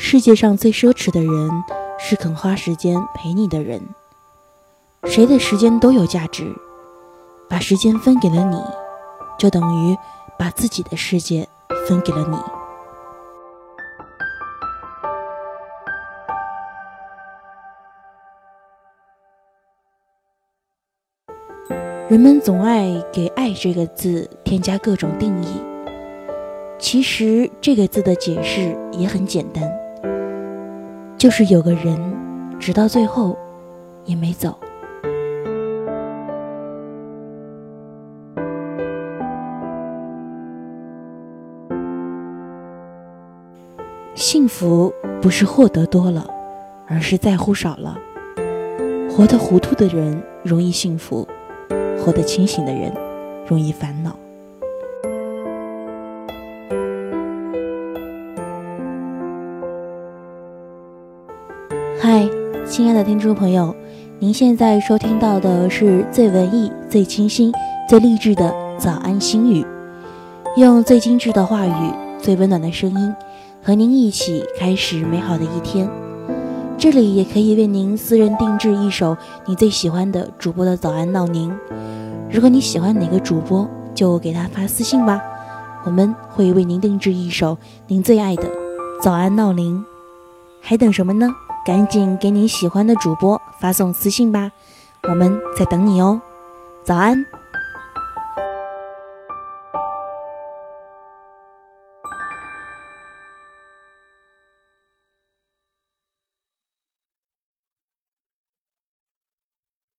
世界上最奢侈的人是肯花时间陪你的人。谁的时间都有价值，把时间分给了你，就等于把自己的世界分给了你。人们总爱给“爱”这个字添加各种定义，其实这个字的解释也很简单，就是有个人直到最后也没走。幸福不是获得多了，而是在乎少了。活得糊涂的人容易幸福。活得清醒的人，容易烦恼。嗨，亲爱的听众朋友，您现在收听到的是最文艺、最清新、最励志的早安心语，用最精致的话语、最温暖的声音，和您一起开始美好的一天。这里也可以为您私人定制一首你最喜欢的主播的早安闹铃。如果你喜欢哪个主播，就给他发私信吧，我们会为您定制一首您最爱的早安闹铃。还等什么呢？赶紧给你喜欢的主播发送私信吧，我们在等你哦。早安。